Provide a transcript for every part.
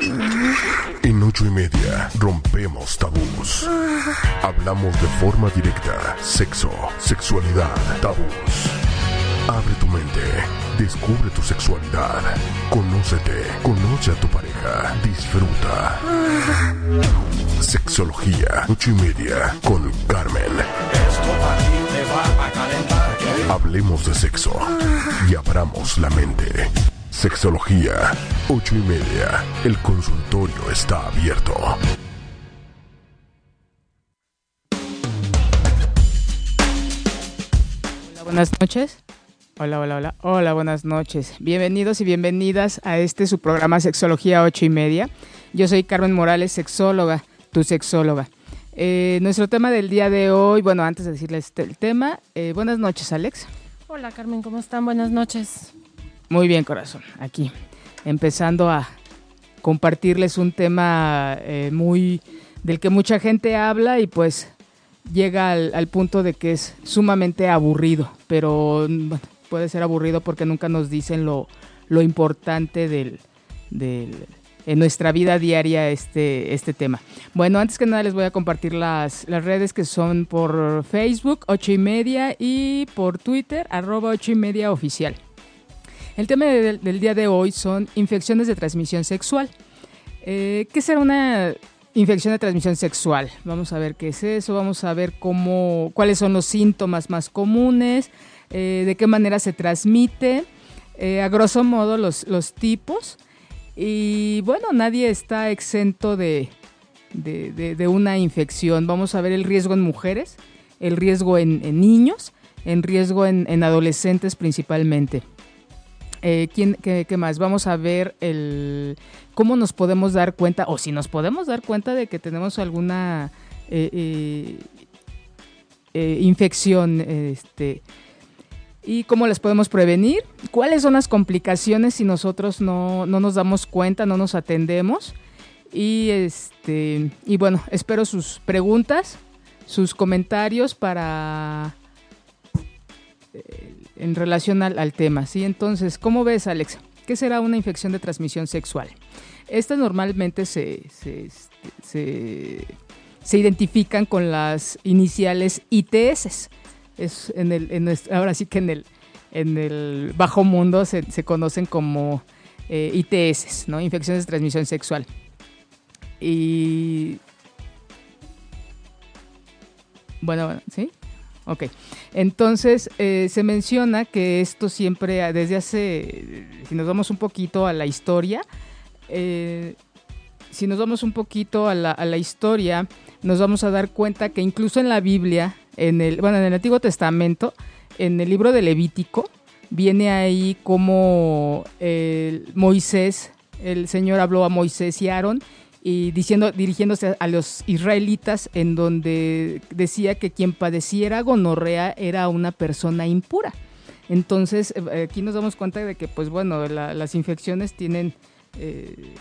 En ocho y media rompemos tabús. Hablamos de forma directa. Sexo, sexualidad, tabús. Abre tu mente. Descubre tu sexualidad. Conócete. Conoce a tu pareja. Disfruta. Sexología. Ocho y media. Con Carmen. Hablemos de sexo. Y abramos la mente. Sexología. Ocho y media. El consultorio está abierto. Hola, buenas noches. Hola, hola, hola. Hola, buenas noches. Bienvenidos y bienvenidas a este su programa Sexología ocho y media. Yo soy Carmen Morales, sexóloga, tu sexóloga. Eh, nuestro tema del día de hoy, bueno, antes de decirles el tema, eh, buenas noches, Alex. Hola, Carmen, ¿cómo están? Buenas noches. Muy bien, corazón. Aquí, empezando a compartirles un tema eh, muy del que mucha gente habla y pues llega al, punto de que es sumamente aburrido, pero bueno, puede ser aburrido porque nunca nos dicen lo, lo importante del, del, en nuestra vida diaria este, este tema. Bueno, antes que nada les voy a compartir las, las redes que son por Facebook, 8 y media, y por Twitter, arroba 8 y media oficial. El tema de, del día de hoy son infecciones de transmisión sexual. Eh, ¿Qué será una infección de transmisión sexual? Vamos a ver qué es eso, vamos a ver cómo, cuáles son los síntomas más comunes, eh, de qué manera se transmite, eh, a grosso modo los, tipos. Y bueno, nadie está exento de, una infección. Vamos a ver el riesgo en mujeres, el riesgo en, niños, en riesgo en adolescentes principalmente. Eh, ¿quién, qué, qué, más? Vamos a ver el cómo nos podemos dar cuenta, o si nos podemos dar cuenta de que tenemos alguna eh, eh, infección, este, y cómo las podemos prevenir, cuáles son las complicaciones si nosotros no, no nos damos cuenta, no nos atendemos. Y este, y bueno, espero sus preguntas, sus comentarios para en relación al, tema, ¿sí? Entonces, ¿cómo ves, Alex? ¿Qué será una infección de transmisión sexual? Estas normalmente se, se, se, identifican con las iniciales ITS. Es en el, en nuestro, ahora sí que en el, en el bajo mundo se, se conocen como eh, ITS, ¿no? Infecciones de transmisión sexual. Y... Bueno, ¿sí? Ok, entonces eh, se menciona que esto siempre, desde hace, si nos vamos un poquito a la historia, eh, si nos vamos un poquito a la, historia, nos vamos a dar cuenta que incluso en la Biblia, en el, bueno, en el Antiguo Testamento, en el libro de Levítico, viene ahí como Moisés, el Señor habló a Moisés y Aarón y diciendo, dirigiéndose a los israelitas en donde decía que quien padeciera gonorrea era una persona impura. Entonces aquí nos damos cuenta de que pues bueno, la, las infecciones tienen eh,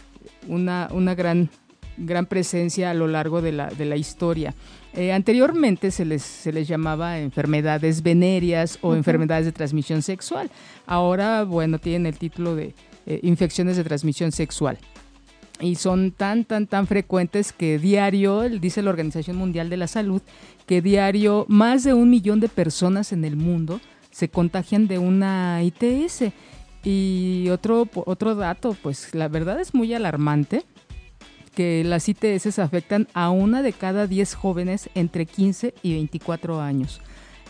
una, una gran, gran presencia a lo largo de la, de la historia. Eh, anteriormente se les, se les llamaba enfermedades venéreas o uh -huh. enfermedades de transmisión sexual. Ahora, bueno, tienen el título de eh, infecciones de transmisión sexual y son tan, tan, tan frecuentes que diario, dice la Organización Mundial de la Salud, que diario más de un millón de personas en el mundo se contagian de una ITS. Y otro, otro dato, pues la verdad es muy alarmante, que las ITS afectan a una de cada 10 jóvenes entre 15 y 24 años.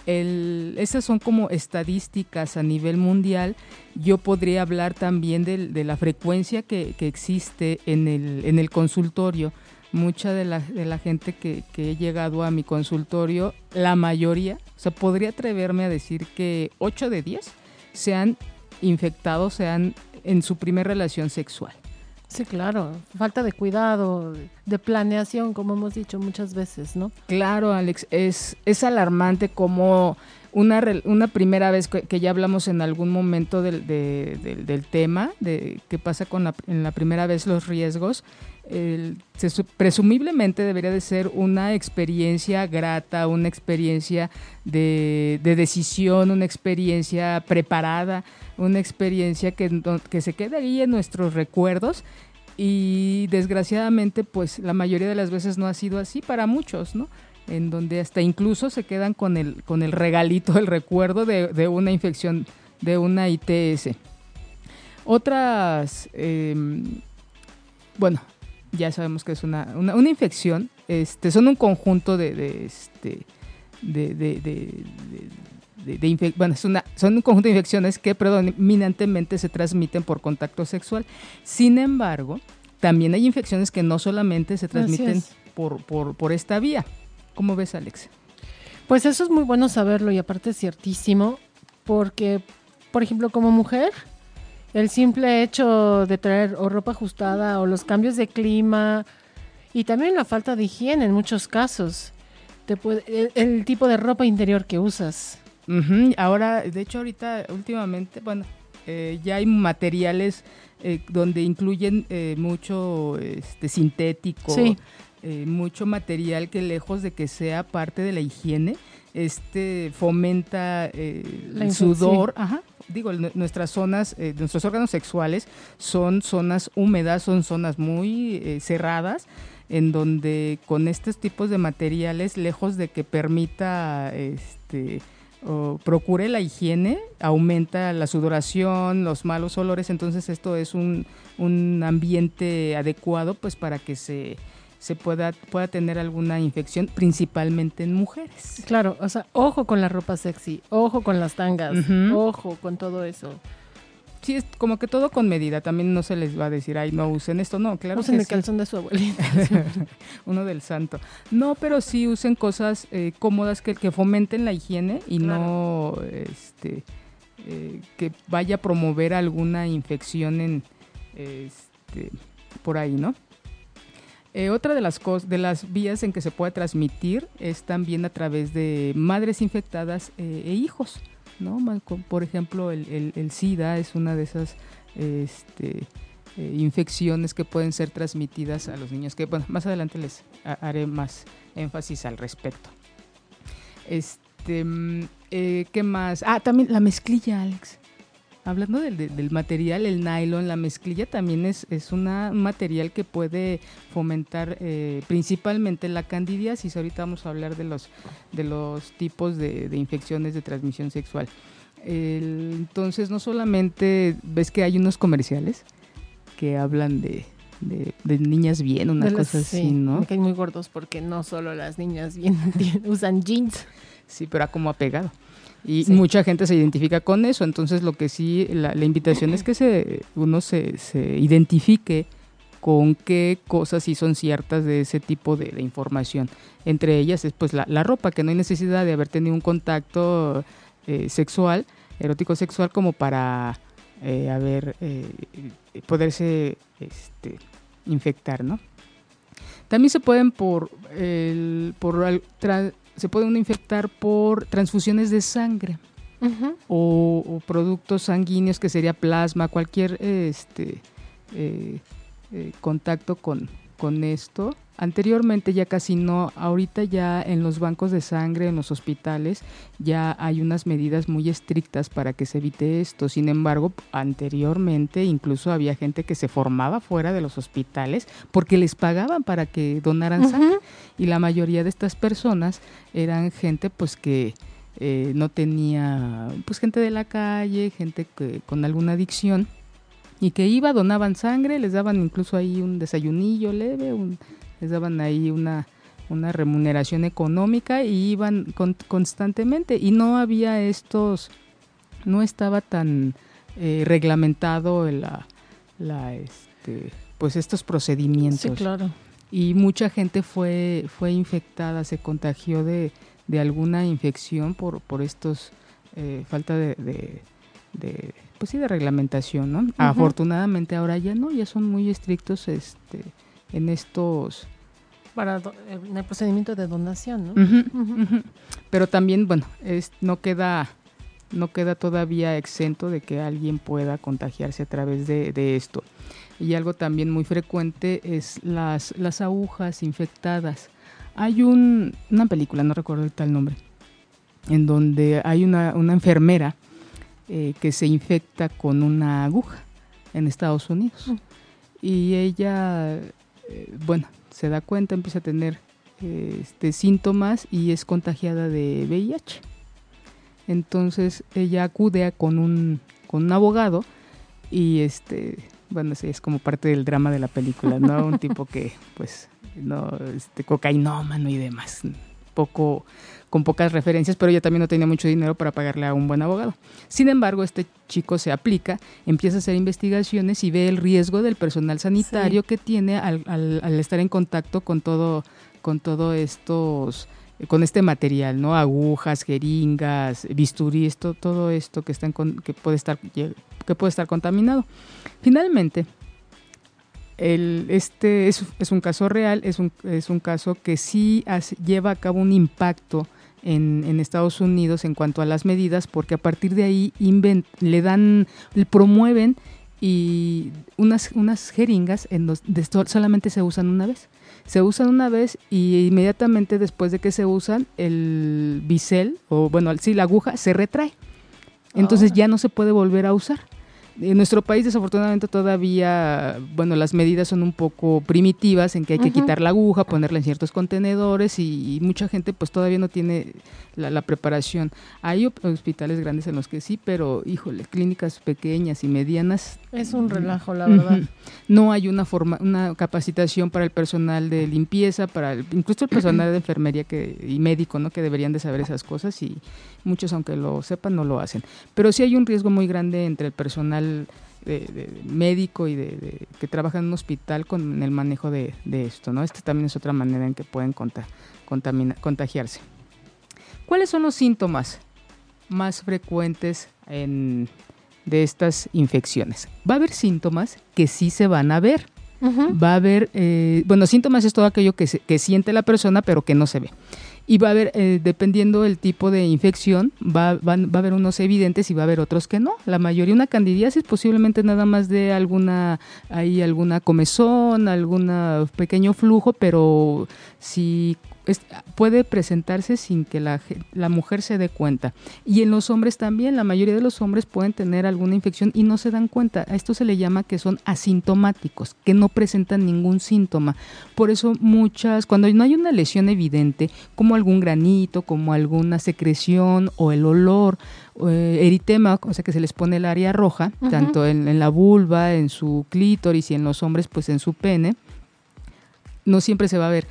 El, esas son como estadísticas a nivel mundial. Yo podría hablar también de, la frecuencia que, existe en el, en el, consultorio. Mucha de la, de la gente que, que, he llegado a mi consultorio, la mayoría, o sea, podría atreverme a decir que 8 de 10 se han infectado, se han en su primera relación sexual. Sí, claro, falta de cuidado, de planeación, como hemos dicho muchas veces, ¿no? Claro, Alex, es, es alarmante como una, una primera vez que, ya hablamos en algún momento del, de, de, del tema, de qué pasa con la, en la primera vez los riesgos, el, se, presumiblemente debería de ser una experiencia grata, una experiencia de, de decisión, una experiencia preparada, una experiencia que, que se quede ahí en nuestros recuerdos y desgraciadamente, pues la mayoría de las veces no ha sido así para muchos, ¿no? En donde hasta incluso se quedan con el, con el regalito, el recuerdo de, una infección, de una ITS. Otras, em, bueno, ya sabemos que es una, una, infección, este, son un conjunto de, de este, de, de, bueno, son un conjunto de infecciones que predominantemente se transmiten por contacto sexual. Sin embargo, también hay infecciones que no solamente se transmiten por, por, por esta vía. ¿Cómo ves, Alex? Pues eso es muy bueno saberlo y aparte es ciertísimo, porque, por ejemplo, como mujer, el simple hecho de traer o ropa ajustada o los cambios de clima y también la falta de higiene en muchos casos, te puede, el tipo de ropa interior que usas Ahora, de hecho, ahorita, últimamente, bueno, eh, ya hay materiales eh, donde incluyen eh, mucho este, sintético, mucho material que lejos de que sea parte de la higiene, este fomenta el sudor, ajá, digo, nuestras zonas, nuestros órganos sexuales son zonas húmedas, son zonas muy cerradas, en donde con estos tipos de materiales, lejos de que permita este procure la higiene, aumenta la sudoración, los malos olores, entonces esto es un, un ambiente adecuado pues para que se, se pueda, pueda tener alguna infección, principalmente en mujeres. Claro, o sea, ojo con la ropa sexy, ojo con las tangas, ojo con todo eso sí, es como que todo con medida. También no se les va a decir, ay, no usen esto. No, claro. Usen el calzón de su abuelita. Uno del santo. No, pero sí usen cosas eh, cómodas que, que fomenten la higiene y no este, eh, que vaya a promover alguna infección en este, por ahí, ¿no? Eh, otra de las, de las vías en que se puede transmitir es también a través de madres infectadas e hijos. ¿No? Por ejemplo, el, SIDA es una de esas este, eh, infecciones que pueden ser transmitidas a los niños, que bueno, más adelante les haré más énfasis al respecto. Este, mm, eh, ¿Qué más? Ah, también la mezclilla, Alex. Hablando del, material, el nylon, la mezclilla también es, es un material que puede fomentar eh, principalmente la candidiasis. Ahorita vamos a hablar de los, de los tipos de, infecciones de transmisión sexual. entonces, no solamente ves que hay unos comerciales que hablan de, niñas bien, una cosa así, ¿no? Que hay muy gordos porque no solo las niñas bien usan jeans. Sí, pero como apegado. Y mucha gente se identifica con eso. Entonces, lo que sí, la, invitación es que se, uno se, se, identifique con qué cosas sí son ciertas de ese tipo de, información. Entre ellas es pues la, la, ropa, que no hay necesidad de haber tenido un contacto eh, sexual, erótico sexual, como para eh, haber, eh, poderse este, infectar, ¿no? También se pueden por, el, por se puede uno infectar por transfusiones de sangre o, productos sanguíneos que sería plasma, cualquier este, eh, eh, contacto con, con esto. Anteriormente ya casi no, ahorita ya en los bancos de sangre, en los hospitales, ya hay unas medidas muy estrictas para que se evite esto. Sin embargo, anteriormente incluso había gente que se formaba fuera de los hospitales porque les pagaban para que donaran sangre. Y la mayoría de estas personas eran gente pues que eh, no tenía, pues gente de la calle, gente que, con alguna adicción y que iba, donaban sangre, les daban incluso ahí un desayunillo leve, un les daban ahí una, una remuneración económica y iban constantemente y no había estos, no estaba tan eh, reglamentado la, la, este, pues estos procedimientos. Sí, claro. Y mucha gente fue, fue infectada, se contagió de, de alguna infección por, por estos, eh, falta de, de, pues sí, de reglamentación, ¿no? Afortunadamente ahora ya no, ya son muy estrictos, este, en estos para en el procedimiento de donación, ¿no? Pero también, bueno, es, no queda no queda todavía exento de que alguien pueda contagiarse a través de, esto. Y algo también muy frecuente es las, las agujas infectadas. Hay un, una película, no recuerdo el tal nombre, en donde hay una, una enfermera eh, que se infecta con una aguja en Estados Unidos. Mm y ella, eh, bueno, se da cuenta, empieza a tener este, síntomas y es contagiada de VIH. Entonces ella acude a, con, un, con un abogado y este, bueno, sí, es como parte del drama de la película, ¿no? Un tipo que, pues, no, este, cocainómano y demás, poco, con pocas referencias, pero ella también no tenía mucho dinero para pagarle a un buen abogado. Sin embargo, este chico se aplica, empieza a hacer investigaciones y ve el riesgo del personal sanitario que tiene al, al, estar en contacto con todo, con todo estos con este material, ¿no? Agujas, jeringas, bisturí, todo esto que, está que, puede estar, que puede estar contaminado. Finalmente, el, este es, es, un caso real, es un, es un caso que sí lleva a cabo un impacto en, en, Estados Unidos en cuanto a las medidas, porque a partir de ahí le dan, le promueven y unas, unas jeringas en los, solamente se usan una vez. Se usan una vez y inmediatamente después de que se usan, el bisel, o bueno, sí, la aguja, se retrae. Entonces ah. ya no se puede volver a usar. En nuestro país desafortunadamente todavía, bueno, las medidas son un poco primitivas en que hay que quitar la aguja, ponerla en ciertos contenedores y, mucha gente pues todavía no tiene la, preparación. Hay hospitales grandes en los que sí, pero híjole, clínicas pequeñas y medianas. Es un relajo, la verdad. No hay una forma, una capacitación para el personal de limpieza, para incluso el personal de enfermería que, y médico, ¿no? Que deberían de saber esas cosas y muchos aunque lo sepan no lo hacen. Pero sí hay un riesgo muy grande entre el personal de, médico y de, que trabaja en un hospital con el manejo de, esto, ¿no? Esta también es otra manera en que pueden contagiarse. ¿Cuáles son los síntomas más frecuentes de estas infecciones? Va a haber síntomas que sí se van a ver. Va a haber, eh, bueno, síntomas es todo aquello que, que siente la persona pero que no se ve y va a haber, eh, dependiendo del tipo de infección, va, va, va, a haber unos evidentes y va a haber otros que no. La mayoría, una candidiasis posiblemente nada más de alguna, hay alguna comezón, algún pequeño flujo, pero si puede presentarse sin que la, la, mujer se dé cuenta. Y en los hombres también, la mayoría de los hombres pueden tener alguna infección y no se dan cuenta. A esto se le llama que son asintomáticos, que no presentan ningún síntoma. Por eso muchas, cuando no hay una lesión evidente, como algún granito, como alguna secreción o el olor, eh, eritema, o sea que se les pone el área roja, tanto en, en la vulva, en su clítoris y en los hombres, pues en su pene, no siempre se va a ver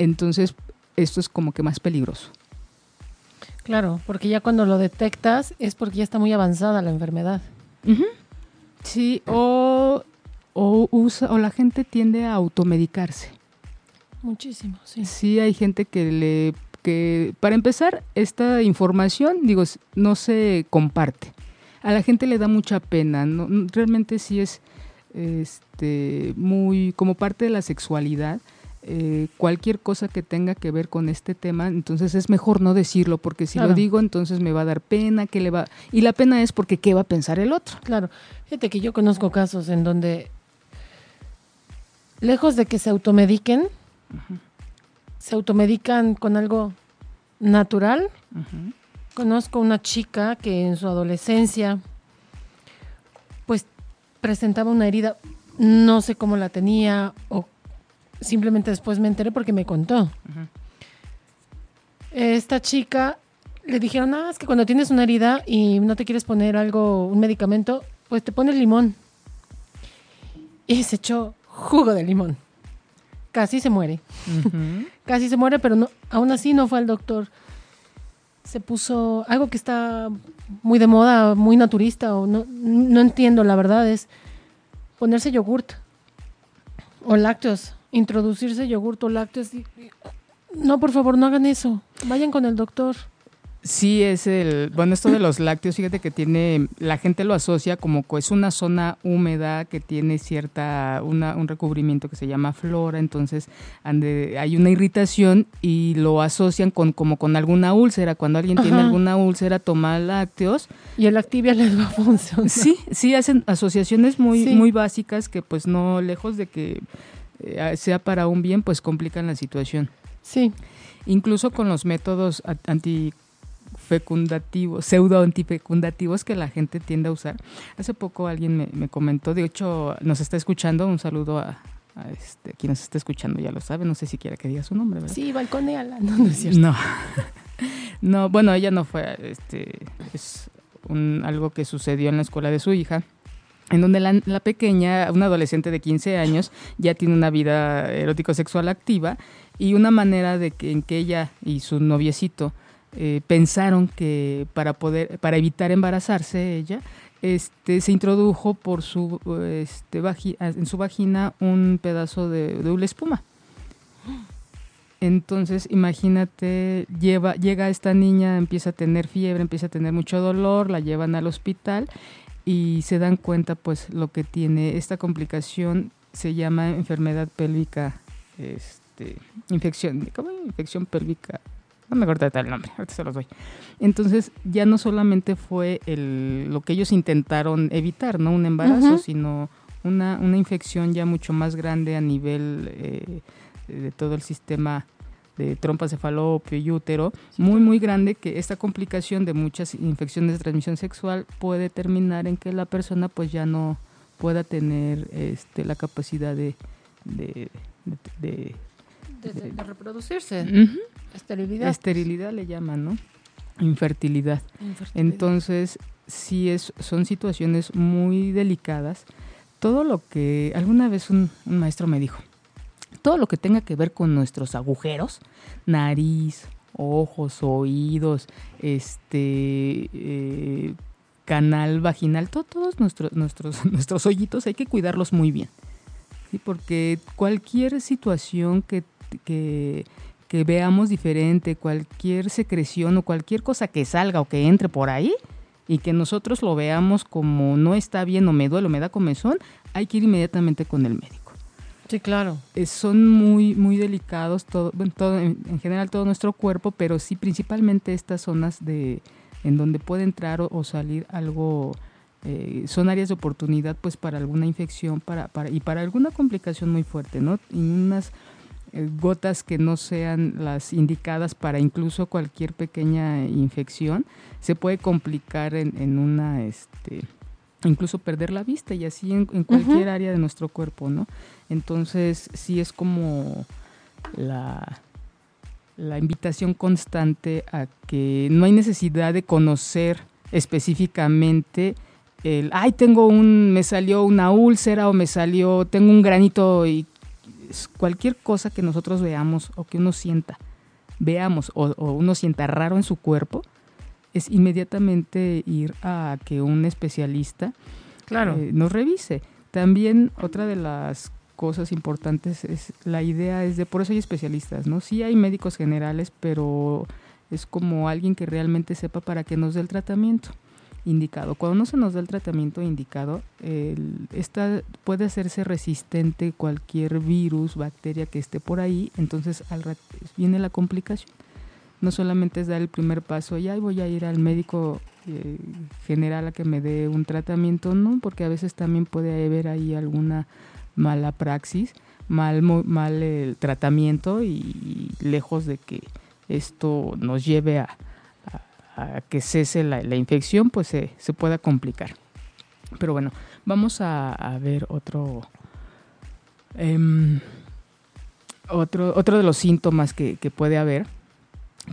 entonces esto es como que más peligroso. Claro, porque ya cuando lo detectas es porque ya está muy avanzada la enfermedad. Sí, o, o, usa, o la gente tiende a automedicarse. Muchísimo, sí. Sí, hay gente que le que para empezar esta información, digo, no se comparte. A la gente le da mucha pena, no, realmente sí es este muy como parte de la sexualidad eh, cualquier cosa que tenga que ver con este tema, entonces es mejor no decirlo, porque si lo digo, entonces me va a dar pena, que le va... Y la pena es porque qué va a pensar el otro. Claro, fíjate que yo conozco casos en donde, lejos de que se automediquen, se automedican con algo natural. Conozco una chica que en su adolescencia, pues presentaba una herida, no sé cómo la tenía o simplemente después me enteré porque me contó. Esta chica le dijeron, ah, es que cuando tienes una herida y no te quieres poner algo, un medicamento, pues te pones limón. Y se echó jugo de limón. Casi se muere. Casi se muere, pero no, aún así no fue al doctor. Se puso algo que está muy de moda, muy naturista, o no, no entiendo, la verdad, es ponerse yogurt o lácteos introducirse yogur o lácteos. No, por favor, no hagan eso. Vayan con el doctor. Sí, es el, bueno, esto de los lácteos, fíjate que tiene, la gente lo asocia como que es una zona húmeda que tiene cierta, una, un recubrimiento que se llama flora, entonces hay una irritación y lo asocian con como con alguna úlcera. Cuando alguien tiene alguna úlcera, toma lácteos. Y el Activia les va a funcionar. Sí, sí, hacen asociaciones muy, muy básicas que pues no, lejos de que eh, sea para un bien, pues complican la situación. Sí. Incluso con los métodos antifecundativos, pseudo antifecundativos que la gente tiende a usar. Hace poco alguien me, me comentó, de hecho nos está escuchando, un saludo a, a este, quien nos está escuchando ya lo sabe, no sé si quiera que diga su nombre, ¿verdad? Sí, balconeala, no, no es cierto. No, no bueno, ella no fue, este, es un, algo que sucedió en la escuela de su hija en donde la, pequeña, una adolescente de 15 años, ya tiene una vida erótico-sexual activa y una manera de que, en que ella y su noviecito eh, pensaron que para poder, para evitar embarazarse ella, este, se introdujo por su, este, en su vagina un pedazo de, de una espuma. Entonces, imagínate, lleva, llega esta niña, empieza a tener fiebre, empieza a tener mucho dolor, la llevan al hospital y se dan cuenta pues lo que tiene esta complicación se llama enfermedad pélvica este infección ¿cómo? infección pélvica no me acuerdo tal nombre ahorita se los doy entonces ya no solamente fue el, lo que ellos intentaron evitar no un embarazo uh -huh. sino una, una infección ya mucho más grande a nivel eh, de todo el sistema de trompa cefalopio y útero, muy, muy grande, que esta complicación de muchas infecciones de transmisión sexual puede terminar en que la persona pues ya no pueda tener este, la capacidad de, de, de, de, de reproducirse. Uh -huh. Esterilidad. Esterilidad le llaman, ¿no? Infertilidad. Infertilidad. Entonces, sí es, son situaciones muy delicadas. Todo lo que alguna vez un, un maestro me dijo, todo lo que tenga que ver con nuestros agujeros, nariz, ojos, oídos, este eh, canal vaginal, todo, todos nuestros, nuestros, nuestros hoyitos hay que cuidarlos muy bien. ¿sí? Porque cualquier situación que, que, que veamos diferente, cualquier secreción o cualquier cosa que salga o que entre por ahí, y que nosotros lo veamos como no está bien o me duele o me da comezón, hay que ir inmediatamente con el médico. Sí, claro. Eh, son muy, muy delicados, todo, todo, en, en, general todo nuestro cuerpo, pero sí principalmente estas zonas de en donde puede entrar o, salir algo, eh, son áreas de oportunidad pues para alguna infección para, y para alguna complicación muy fuerte, ¿no? Unas eh, gotas que no sean las indicadas para incluso cualquier pequeña infección, se puede complicar en, en una, este, incluso perder la vista y así en, en cualquier uh -huh. área de nuestro cuerpo, ¿no? Entonces sí es como la, la invitación constante a que no hay necesidad de conocer específicamente el, ay, tengo un, me salió una úlcera o me salió, tengo un granito y cualquier cosa que nosotros veamos o que uno sienta, veamos o, o uno sienta raro en su cuerpo, es inmediatamente ir a que un especialista claro. eh, nos revise. También otra de las cosas importantes es la idea es de por eso hay especialistas, ¿no? Sí hay médicos generales, pero es como alguien que realmente sepa para que nos dé el tratamiento indicado. Cuando no se nos da el tratamiento indicado, el, esta puede hacerse resistente cualquier virus, bacteria que esté por ahí, entonces al viene la complicación no solamente es dar el primer paso y ahí voy a ir al médico eh, general a que me dé un tratamiento, no, porque a veces también puede haber ahí alguna mala praxis, mal, mal el tratamiento y, lejos de que esto nos lleve a, que cese la, infección, pues se, pueda complicar. Pero bueno, vamos a, ver otro, eh, otro, otro de los síntomas que puede haber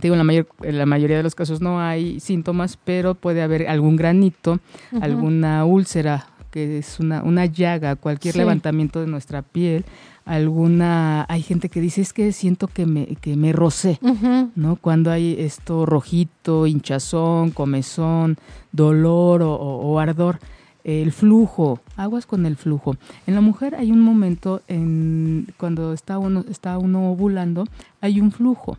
digo, en la, mayor, en la mayoría de los casos no hay síntomas, pero puede haber algún granito, uh -huh. alguna úlcera, que es una, una llaga, cualquier sí. levantamiento de nuestra piel, alguna, hay gente que dice es que siento que me, que me rocé, uh -huh. ¿no? Cuando hay esto rojito, hinchazón, comezón, dolor o, o, o ardor el flujo, aguas con el flujo. En la mujer hay un momento en cuando está uno, está uno ovulando, hay un flujo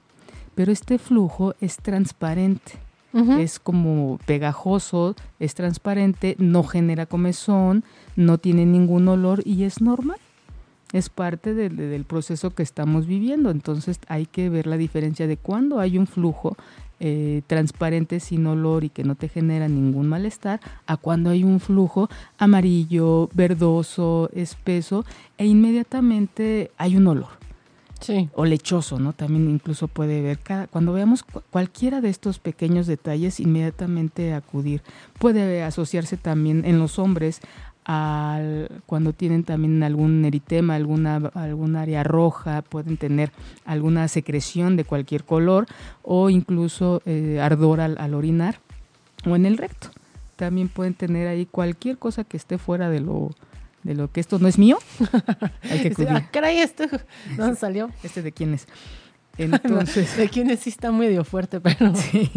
pero este flujo es transparente. Uh -huh. Es como pegajoso, es transparente, no genera comezón, no tiene ningún olor y es normal. Es parte de, de, del proceso que estamos viviendo. Entonces hay que ver la diferencia de cuando hay un flujo eh, transparente sin olor y que no te genera ningún malestar, a cuando hay un flujo amarillo, verdoso, espeso e inmediatamente hay un olor O lechoso, ¿no? También incluso puede ver cada, cuando veamos cu- cualquiera de estos pequeños detalles, inmediatamente acudir. Puede asociarse también en los hombres al, cuando tienen también algún eritema, alguna, algún área roja, pueden tener alguna secreción de cualquier color o incluso eh, ardor al, al orinar o en el recto. También pueden tener ahí cualquier cosa que esté fuera de lo, de lo que esto no es mío. Hay que acudir. Ah, caray, esto no salió. ¿Este de quién es? Entonces, De quienes sí está medio fuerte, pero sí.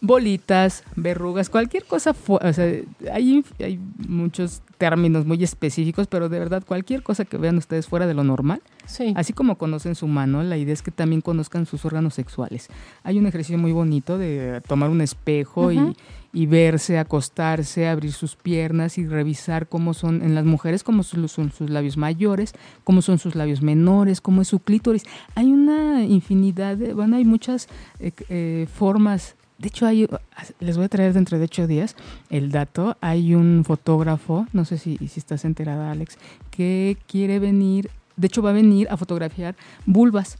bolitas, verrugas, cualquier cosa. O sea, hay, hay muchos términos muy específicos, pero de verdad, cualquier cosa que vean ustedes fuera de lo normal, sí. así como conocen su mano, la idea es que también conozcan sus órganos sexuales. Hay un ejercicio muy bonito de tomar un espejo y, verse, acostarse, abrir sus piernas y revisar cómo son en las mujeres, cómo son, son sus labios mayores, cómo son sus labios menores, cómo es su clítoris. Hay una infinidad, de, bueno, hay muchas eh, eh, formas. De hecho, hay, les voy a traer dentro de ocho días el dato. Hay un fotógrafo, no sé si, si estás enterada, Alex, que quiere venir, de hecho va a venir a fotografiar vulvas.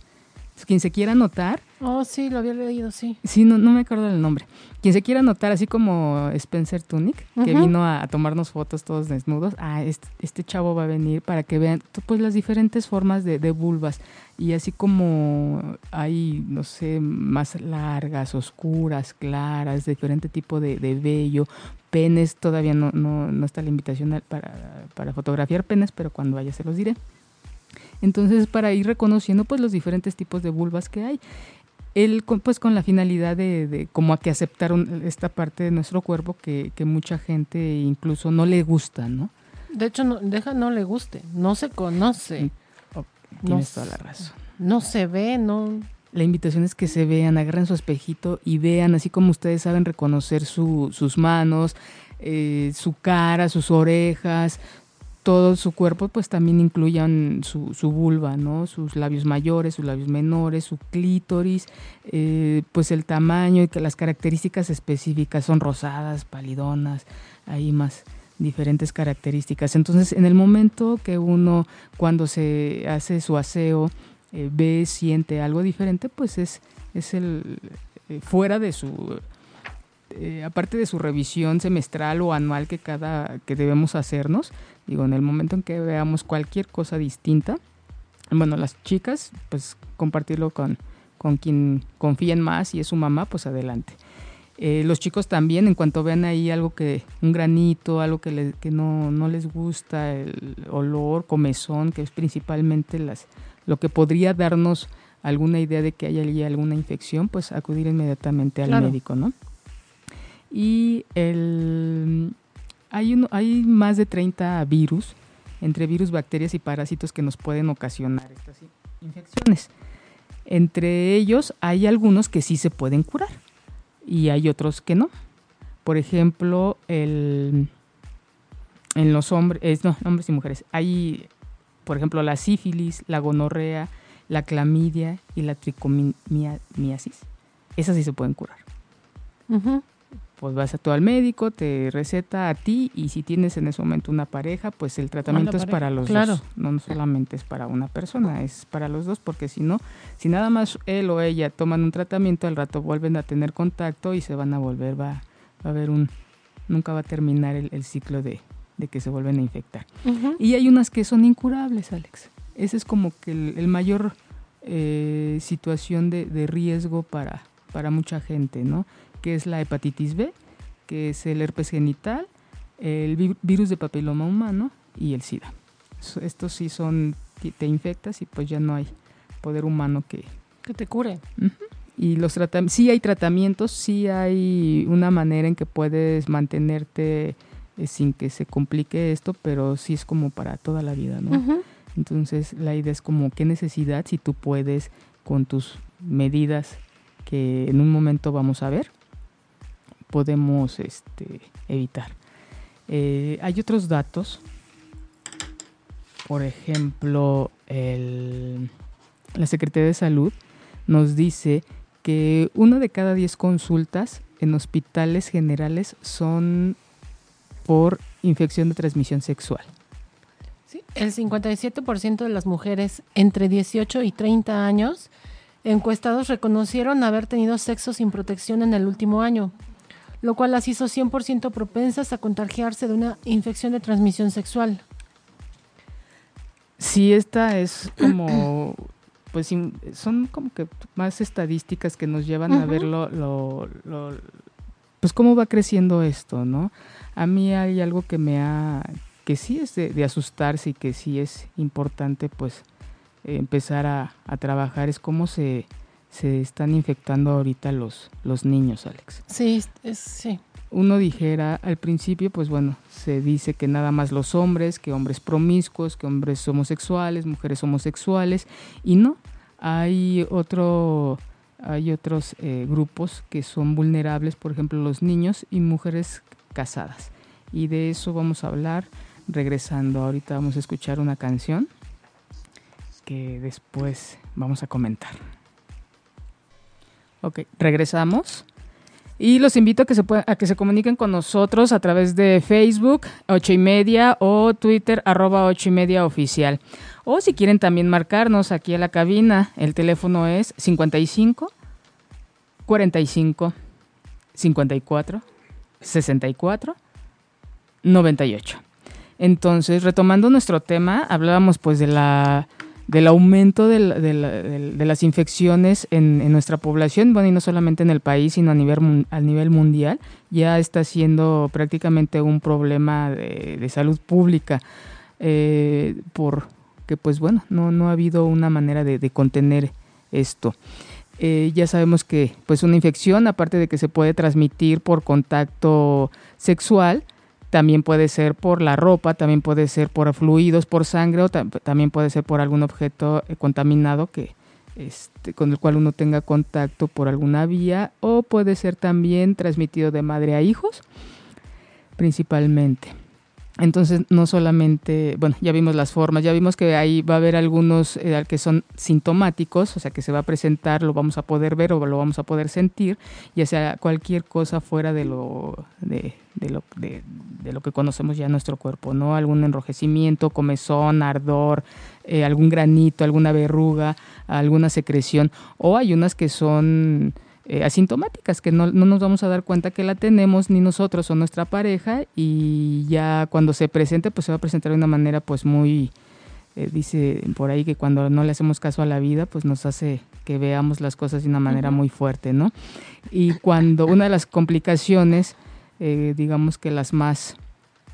Quien se quiera anotar, Oh, sí, lo había leído, sí. Sí, no, no me acuerdo del nombre. Quien se quiera anotar, así como Spencer Tunick, que Ujú. vino a, a tomarnos fotos todos desnudos, ah, este, este chavo va a venir para que vean pues las diferentes formas de, de vulvas. Y así como hay, no sé, más largas, oscuras, claras, diferente tipo de, de vello, penes, todavía no, no, no está la invitación para, para fotografiar penes, pero cuando vaya se los diré. Entonces, para ir reconociendo pues los diferentes tipos de vulvas que hay. Él, pues con la finalidad de, de como a que aceptar un- esta parte de nuestro cuerpo que, que mucha gente incluso no le gusta, ¿no? De hecho, no, deja no le guste, no se conoce, No Tienes toda la razón. no se ve, no. La invitación es que se vean, agarren su espejito y vean, así como ustedes saben reconocer su- sus manos, eh, su cara, sus orejas, todo su cuerpo, pues también incluyan su, su vulva, ¿no? Sus labios mayores, sus labios menores, su clítoris, eh, pues el tamaño y que las características específicas son rosadas, palidonas, hay más diferentes características. Entonces, en el momento que uno, cuando se hace su aseo, eh, ve, siente algo diferente, pues es, es el eh, fuera de su eh, aparte de su revisión semestral o anual que cada que debemos hacernos, digo, en el momento en que veamos cualquier cosa distinta, bueno, las chicas, pues compartirlo con, con quien confíen más y es su mamá, pues adelante. Eh, los chicos también, en cuanto vean ahí algo que, un granito, algo que, le- que no, no les gusta, el olor, comezón, que es principalmente las, lo que podría darnos alguna idea de que hay allí alguna infección, pues acudir inmediatamente al Claro. médico, ¿no? Y el, hay, uno, hay más de 30 virus, entre virus, bacterias y parásitos que nos pueden ocasionar estas in- infecciones. Entre ellos hay algunos que sí se pueden curar y hay otros que no. Por ejemplo, el, en los hombres, no, hombres y mujeres, hay, por ejemplo, la sífilis, la gonorrea, la clamidia y la tricomiasis. Esas sí se pueden curar Ujú. Pues vas a tú al médico, te receta a ti y si tienes en ese momento una pareja, pues el tratamiento es para los claro. dos. No solamente es para una persona, es para los dos porque si no, si nada más él o ella toman un tratamiento, al rato vuelven a tener contacto y se van a volver, va, va a haber un, nunca va a terminar el, el ciclo de, de que se vuelven a infectar. Y hay unas que son incurables, Alex. Ese es como que el, el mayor eh, situación de, de riesgo para, para mucha gente, ¿no? Que es la hepatitis B, que es el herpes genital, el vi- virus de papiloma humano y el SIDA. Estos sí son, te infectas y pues ya no hay poder humano que, Que te cure. y los sí hay tratamientos, sí hay una manera en que puedes mantenerte eh, sin que se complique esto, pero sí es como para toda la vida, ¿no? Entonces la idea es como qué necesidad si tú puedes con tus medidas que en un momento vamos a ver, podemos este, evitar. Eh, hay otros datos, por ejemplo, el- la Secretaría de Salud nos dice que una de cada diez consultas en hospitales generales son por infección de transmisión sexual. Sí, el 57% de las mujeres entre 18 y 30 años encuestados reconocieron haber tenido sexo sin protección en el último año, lo cual las hizo 100% propensas a contagiarse de una infección de transmisión sexual. Sí, esta es como, pues son como que más estadísticas que nos llevan a ver lo, lo, pues cómo va creciendo esto, ¿no? A mí hay algo que me ha, que sí es de, asustarse y que sí es importante, pues, empezar a, trabajar, es cómo se, se están infectando ahorita los, los niños, Alex. Sí, es, sí uno dijera al principio, pues bueno, se dice que nada más los hombres, que hombres promiscuos, que hombres homosexuales, mujeres homosexuales, y no, hay otro hay otros eh, grupos que son vulnerables, por ejemplo los niños y mujeres casadas. Y de eso vamos a hablar regresando. Ahorita vamos a escuchar una canción que después vamos a comentar. Ok, regresamos. Y los invito a que se, a que se comuniquen con nosotros a través de Facebook, ocho y media, o Twitter, arroba ocho y media oficial. O si quieren también marcarnos aquí a la cabina, el teléfono es 55 45 54 64 98. Entonces, retomando nuestro tema, hablábamos pues de la del aumento de, las infecciones en, nuestra población, bueno, y no solamente en el país, sino a nivel, a nivel mundial, ya está siendo prácticamente un problema de, salud pública, eh, porque pues bueno, no, no ha habido una manera de, contener esto. Eh, ya sabemos que pues una infección, aparte de que se puede transmitir por contacto sexual, también puede ser por la ropa, también puede ser por fluidos, por sangre o también puede ser por algún objeto eh, contaminado que este, con el cual uno tenga contacto por alguna vía o puede ser también transmitido de madre a hijos principalmente. Entonces, no solamente, bueno, ya vimos las formas, ya vimos que ahí va a haber algunos eh, que son sintomáticos, o sea, que se va a presentar, lo vamos a poder ver o lo vamos a poder sentir, ya sea cualquier cosa fuera de lo, de, lo, de, lo que conocemos ya en nuestro cuerpo, ¿no? Algún enrojecimiento, comezón, ardor, eh, algún granito, alguna verruga, alguna secreción, o hay unas que son eh, asintomáticas, que no, nos vamos a dar cuenta que la tenemos ni nosotros o nuestra pareja y ya cuando se presente pues se va a presentar de una manera pues muy, eh, dice por ahí que cuando no le hacemos caso a la vida pues nos hace que veamos las cosas de una manera muy fuerte, ¿no? Y cuando una de las complicaciones, eh, digamos que las más,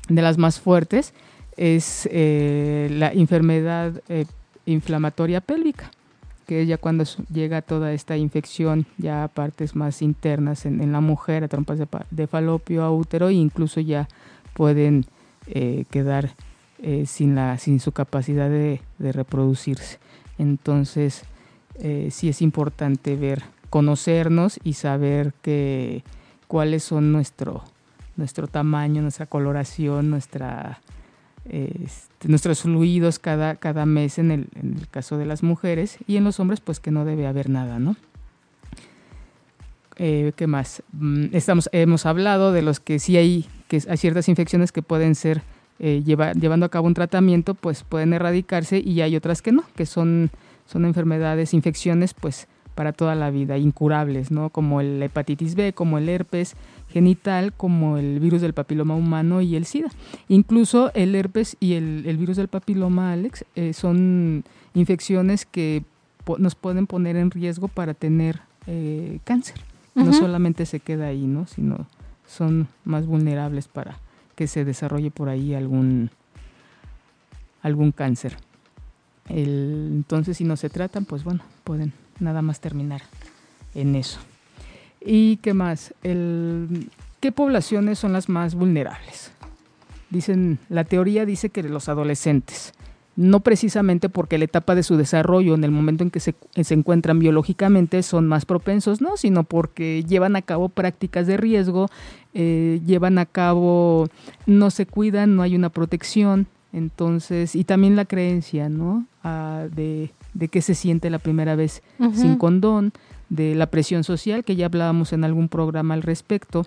de las más fuertes, es la enfermedad inflamatoria pélvica que ya cuando llega toda esta infección ya a partes más internas en, la mujer, a trompas de, falopio, a útero, e incluso ya pueden eh, quedar eh, sin, la, sin su capacidad de, reproducirse. Entonces, eh, sí es importante ver, conocernos y saber que, cuáles son nuestro, nuestro tamaño, nuestra coloración, nuestra este, nuestros fluidos cada, cada mes en el, caso de las mujeres y en los hombres pues que no debe haber nada, ¿no? Eh, ¿Qué más? Mm, estamos, hemos hablado de los que sí hay, que hay ciertas infecciones que pueden ser eh, llevando a cabo un tratamiento, pues pueden erradicarse y hay otras que no, que son, son enfermedades, infecciones pues para toda la vida, incurables, ¿no? Como el hepatitis B, como el herpes, genital como el virus del papiloma humano y el SIDA. Incluso el herpes y el, virus del papiloma, Alex, eh, son infecciones que nos pueden poner en riesgo para tener eh, cáncer. No solamente se queda ahí, ¿no? sino son más vulnerables para que se desarrolle por ahí algún, algún cáncer. entonces, si no se tratan, pues bueno, pueden nada más terminar en eso. ¿Y qué más? El, ¿Qué poblaciones son las más vulnerables? Dicen, la teoría dice que los adolescentes, no precisamente porque la etapa de su desarrollo, en el momento en que se, encuentran biológicamente, son más propensos, no, sino porque llevan a cabo prácticas de riesgo, eh, llevan a cabo, no se cuidan, no hay una protección, entonces, y también la creencia, ¿no? Ah, de, de que se siente la primera vez sin condón, de la presión social, que ya hablábamos en algún programa al respecto,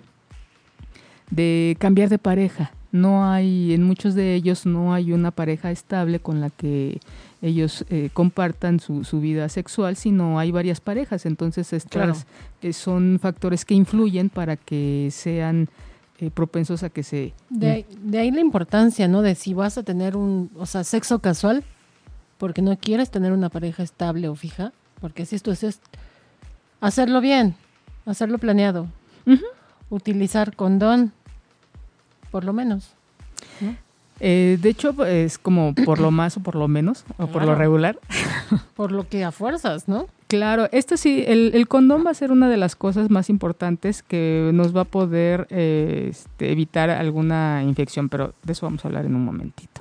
de cambiar de pareja, No hay, en muchos de ellos no hay una pareja estable con la que ellos eh, compartan su, su, vida sexual, sino hay varias parejas. Entonces, estas eh, son factores que influyen para que sean eh, propensos a que se... De, de, ahí la importancia, ¿no? De si vas a tener un, o sea, sexo casual, porque no quieres tener una pareja estable o fija, porque si esto es, hacerlo bien, hacerlo planeado, utilizar condón, por lo menos. Eh, de hecho, es como por lo más o por lo menos, o por lo regular. Por lo que a fuerzas, ¿no? Claro, esto sí, el, el, condón va a ser una de las cosas más importantes que nos va a poder eh, este, evitar alguna infección, pero de eso vamos a hablar en un momentito.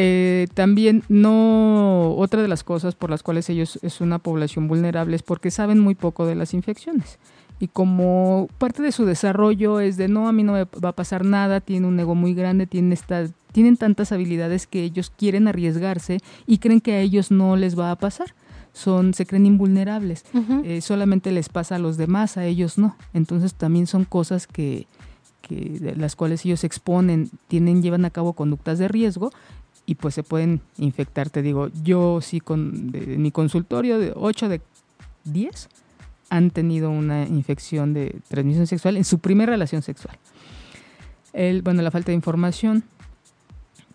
Eh, también no, otra de las cosas por las cuales ellos es una población vulnerable es porque saben muy poco de las infecciones y como parte de su desarrollo es de no, a mí no me va a pasar nada, tiene un ego muy grande, tiene esta, tienen tantas habilidades que ellos quieren arriesgarse y creen que a ellos no les va a pasar. Son, se creen invulnerables, eh, solamente les pasa a los demás, a ellos no. Entonces también son cosas que, que de las cuales ellos se exponen, tienen, llevan a cabo conductas de riesgo y pues se pueden infectar. Te digo, yo sí con mi consultorio de 8 de 10 han tenido una infección de transmisión sexual en su primera relación sexual. El, bueno, la falta de información.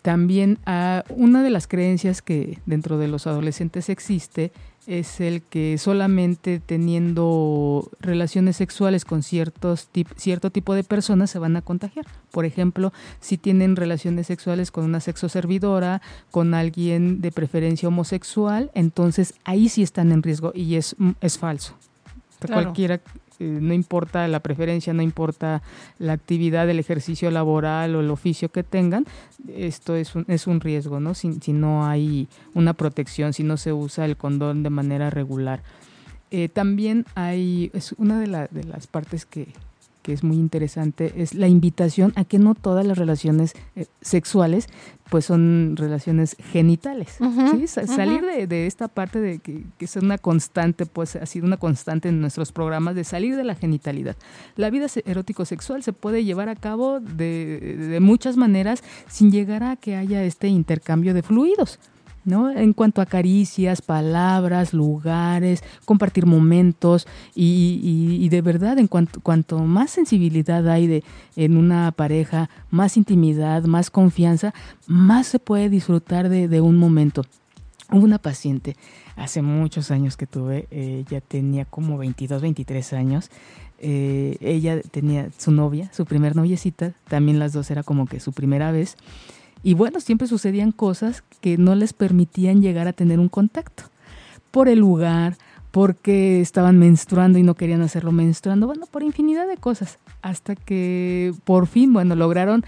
También uh, una de las creencias que dentro de los adolescentes existe es el que solamente teniendo relaciones sexuales con ciertos tip, cierto tipo de personas se van a contagiar. Por ejemplo, si tienen relaciones sexuales con una sexo servidora, con alguien de preferencia homosexual, entonces ahí sí están en riesgo y es, es falso. Claro. Cualquiera, no importa la preferencia, no importa la actividad, el ejercicio laboral o el oficio que tengan, esto es un, es un riesgo, ¿no? Si, no hay una protección, si no se usa el condón de manera regular. Eh, también hay, es una de, de las partes que, que es muy interesante, es la invitación a que no todas las relaciones eh, sexuales pues son relaciones genitales. Uh -huh, ¿sí? uh -huh. Salir de, de, esta parte de que, que, es una constante, pues ha sido una constante en nuestros programas de salir de la genitalidad. La vida erótico-sexual se puede llevar a cabo de, de muchas maneras sin llegar a que haya este intercambio de fluidos. ¿No? En cuanto a caricias, palabras, lugares, compartir momentos y, de verdad, en cuanto, cuanto, más sensibilidad hay de, en una pareja, más intimidad, más confianza, más se puede disfrutar de, de un momento. Una paciente hace muchos años que tuve, ella tenía como 22, 23 años. Eh, ella tenía su novia, su primer noviecita, también las dos era como que su primera vez. Y bueno, siempre sucedían cosas que no les permitían llegar a tener un contacto. Por el lugar, porque estaban menstruando y no querían hacerlo menstruando, bueno, por infinidad de cosas. Hasta que por fin, bueno, lograron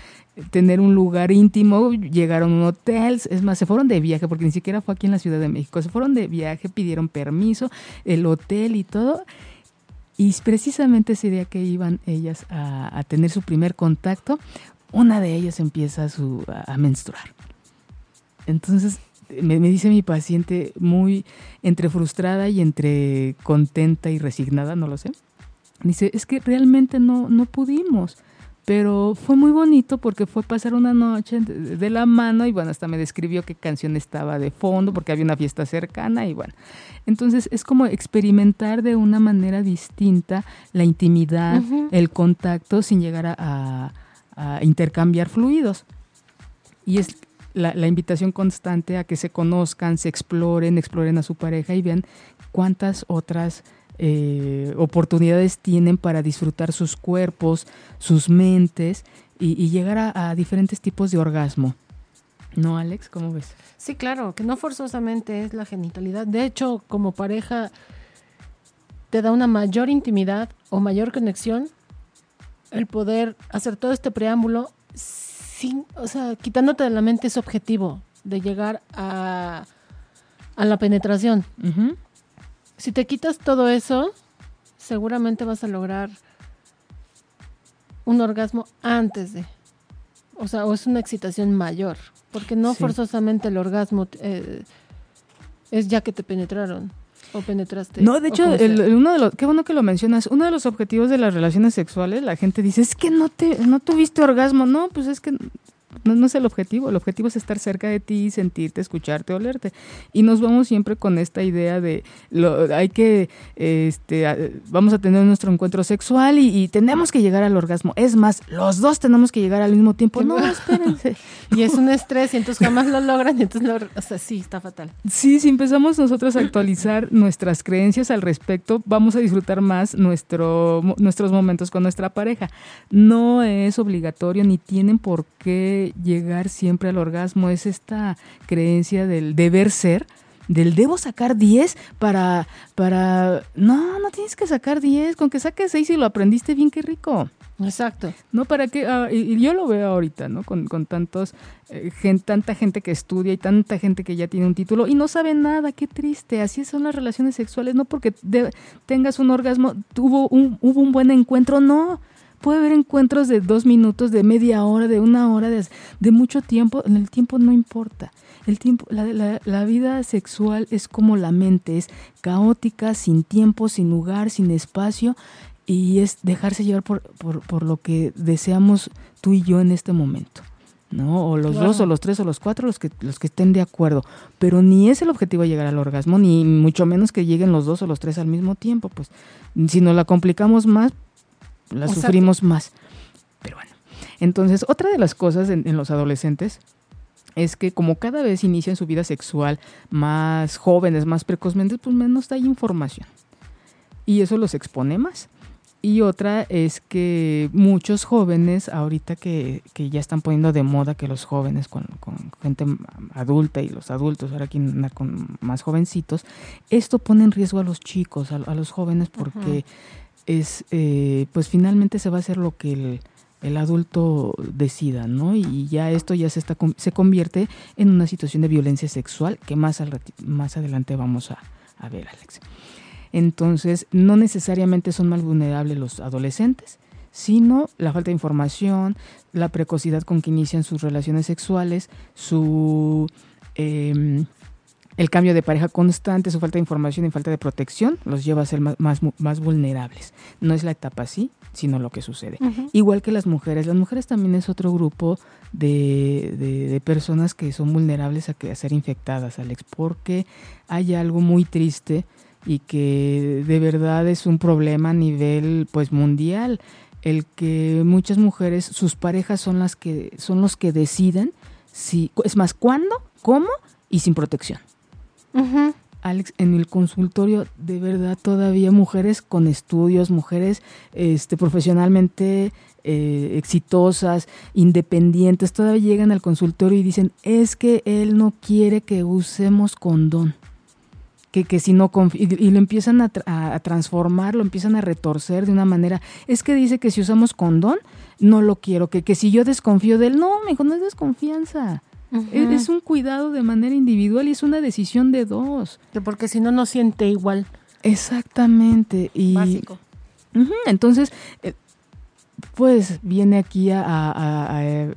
tener un lugar íntimo, llegaron a un hotel, es más, se fueron de viaje, porque ni siquiera fue aquí en la Ciudad de México, se fueron de viaje, pidieron permiso, el hotel y todo. Y precisamente ese día que iban ellas a, a tener su primer contacto, una de ellas empieza a, su, a menstruar. Entonces me, me, dice mi paciente muy entre frustrada y entre contenta y resignada, no lo sé. Dice, es que realmente no, no pudimos, pero fue muy bonito porque fue pasar una noche de, de, la mano y bueno, hasta me describió qué canción estaba de fondo porque había una fiesta cercana y bueno. Entonces es como experimentar de una manera distinta la intimidad, uh -huh. el contacto sin llegar a, a a intercambiar fluidos. Y es la, invitación constante a que se conozcan, se exploren, exploren a su pareja y vean cuántas otras eh, oportunidades tienen para disfrutar sus cuerpos, sus mentes y, y llegar a, a, diferentes tipos de orgasmo. ¿No, Alex? ¿Cómo ves? Sí, claro, que no forzosamente es la genitalidad. De hecho, como pareja te da una mayor intimidad o mayor conexión el poder hacer todo este preámbulo sin, o sea, quitándote de la mente ese objetivo de llegar a, a la penetración. Uh -huh. Si te quitas todo eso, seguramente vas a lograr un orgasmo antes de. O sea, o es una excitación mayor. Porque no sí. forzosamente el orgasmo eh, es ya que te penetraron. ¿O penetraste? No, de ¿O hecho, el- el- uno de los, qué bueno que lo mencionas, uno de los objetivos de las relaciones sexuales, la gente dice, es que no te, no tuviste orgasmo, no, pues es que no, no es el objetivo, el objetivo es estar cerca de ti, sentirte, escucharte, olerte. Y nos vamos siempre con esta idea de, lo, hay que, este, vamos a tener nuestro encuentro sexual y, y tenemos que llegar al orgasmo. Es más, los dos tenemos que llegar al mismo tiempo. No, espérense. Y es un estrés y entonces jamás lo logran y entonces lo... O sea, sí, está fatal. Sí, si empezamos nosotros a actualizar nuestras creencias al respecto, vamos a disfrutar más nuestro, nuestros momentos con nuestra pareja. No es obligatorio ni tienen por qué llegar siempre al orgasmo. Es esta creencia del deber ser, del debo sacar 10 para, para... No, no tienes que sacar 10. Con que saques 6 y lo aprendiste bien, qué rico. Exacto. ¿no? Para que, ah, y, y yo lo veo ahorita, ¿no? Con, con tantos, eh, gen- tanta gente que estudia y tanta gente que ya tiene un título y no sabe nada, qué triste. Así son las relaciones sexuales, no porque de- tengas un orgasmo, tuvo un, hubo un buen encuentro, no. Puede haber encuentros de dos minutos, de media hora, de una hora, de, de mucho tiempo. El tiempo no importa. El tiempo, la, la- la vida sexual es como la mente, es caótica, sin tiempo, sin lugar, sin espacio, y es dejarse llevar por, por, por lo que deseamos tú y yo en este momento. ¿no? O los Claro. dos, o los tres, o los cuatro, los que, los que estén de acuerdo. Pero ni es el objetivo llegar al orgasmo, ni mucho menos que lleguen los dos o los tres al mismo tiempo. Pues si nos la complicamos más, la Exacto. sufrimos más. Pero bueno. Entonces, otra de las cosas en, en los adolescentes es que como cada vez inician su vida sexual más jóvenes, más precozmente, pues menos hay información. Y eso los expone más. Y otra es que muchos jóvenes, ahorita que, que ya están poniendo de moda que los jóvenes con, con gente adulta y los adultos, ahora aquí con más jovencitos, esto pone en riesgo a los chicos, a, a los jóvenes, porque es, eh, pues finalmente se va a hacer lo que el, el adulto decida, ¿no? Y ya esto ya se, está, se convierte en una situación de violencia sexual que más, al más adelante vamos a, a ver, Alex. Entonces, no necesariamente son más vulnerables los adolescentes, sino la falta de información, la precocidad con que inician sus relaciones sexuales, su eh, el cambio de pareja constante, su falta de información y falta de protección los lleva a ser más, más, más vulnerables. No es la etapa así, sino lo que sucede. Igual que las mujeres. Las mujeres también es otro grupo de, de- de personas que son vulnerables a, que, a ser infectadas, Alex, porque hay algo muy triste y que de verdad es un problema a nivel pues mundial el que muchas mujeres sus parejas son las que son los que deciden si es más cuándo cómo y sin protección Alex, en el consultorio, de verdad, todavía mujeres con estudios, mujeres este, profesionalmente eh, exitosas, independientes, todavía llegan al consultorio y dicen, es que él no quiere que usemos condón. Que, que si no y, lo empiezan a transformar, lo empiezan a retorcer de una manera. Es que dice que si usamos condón, no lo quiero. Que, que si yo desconfío de él, no, me no es desconfianza. Es, es un cuidado de manera individual y es una decisión de dos. Que Porque si no, no siente igual. Exactamente. Y, Básico. Entonces, eh, pues viene aquí a, a- a- a-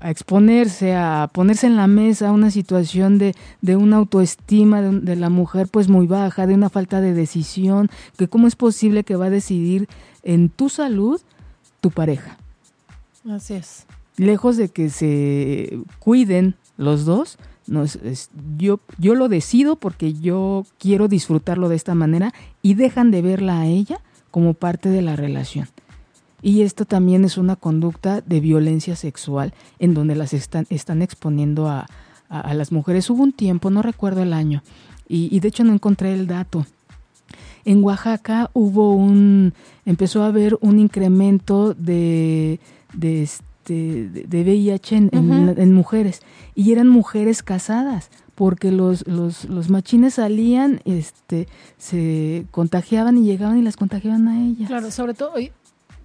a exponerse, a ponerse en la mesa una situación de, de una autoestima de, de la mujer pues muy baja, de una falta de decisión, que cómo es posible que va a decidir en tu salud tu pareja. Así es. Lejos de que se cuiden los dos, es- yo, yo lo decido porque yo quiero disfrutarlo de esta manera y dejan de verla a ella como parte de la relación. Y esto también es una conducta de violencia sexual en donde las están, exponiendo a, a- las mujeres. Hubo un tiempo, no recuerdo el año, y, de hecho no encontré el dato. En Oaxaca hubo un, empezó a haber un incremento de, este, de, VIH en, en- mujeres y eran mujeres casadas porque los, los, los machines salían, este, se contagiaban y llegaban y las contagiaban a ellas. Claro, sobre todo,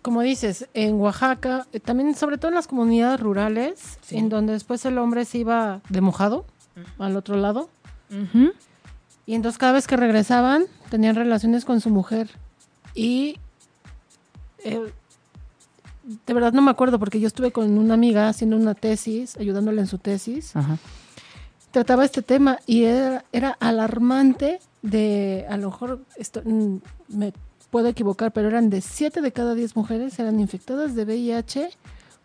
como dices, en Oaxaca, eh, también sobre todo en las comunidades rurales, Sí. en donde después el hombre se iba de mojado al otro lado, y entonces cada vez que regresaban tenían relaciones con su mujer. Y eh, de verdad no me acuerdo porque yo estuve con una amiga haciendo una tesis, ayudándole en su tesis, Ajá. trataba este tema y era, era alarmante de, a lo mejor esto, mm, me puedo equivocar, pero eran de 7 de cada 10 mujeres eran infectadas de VIH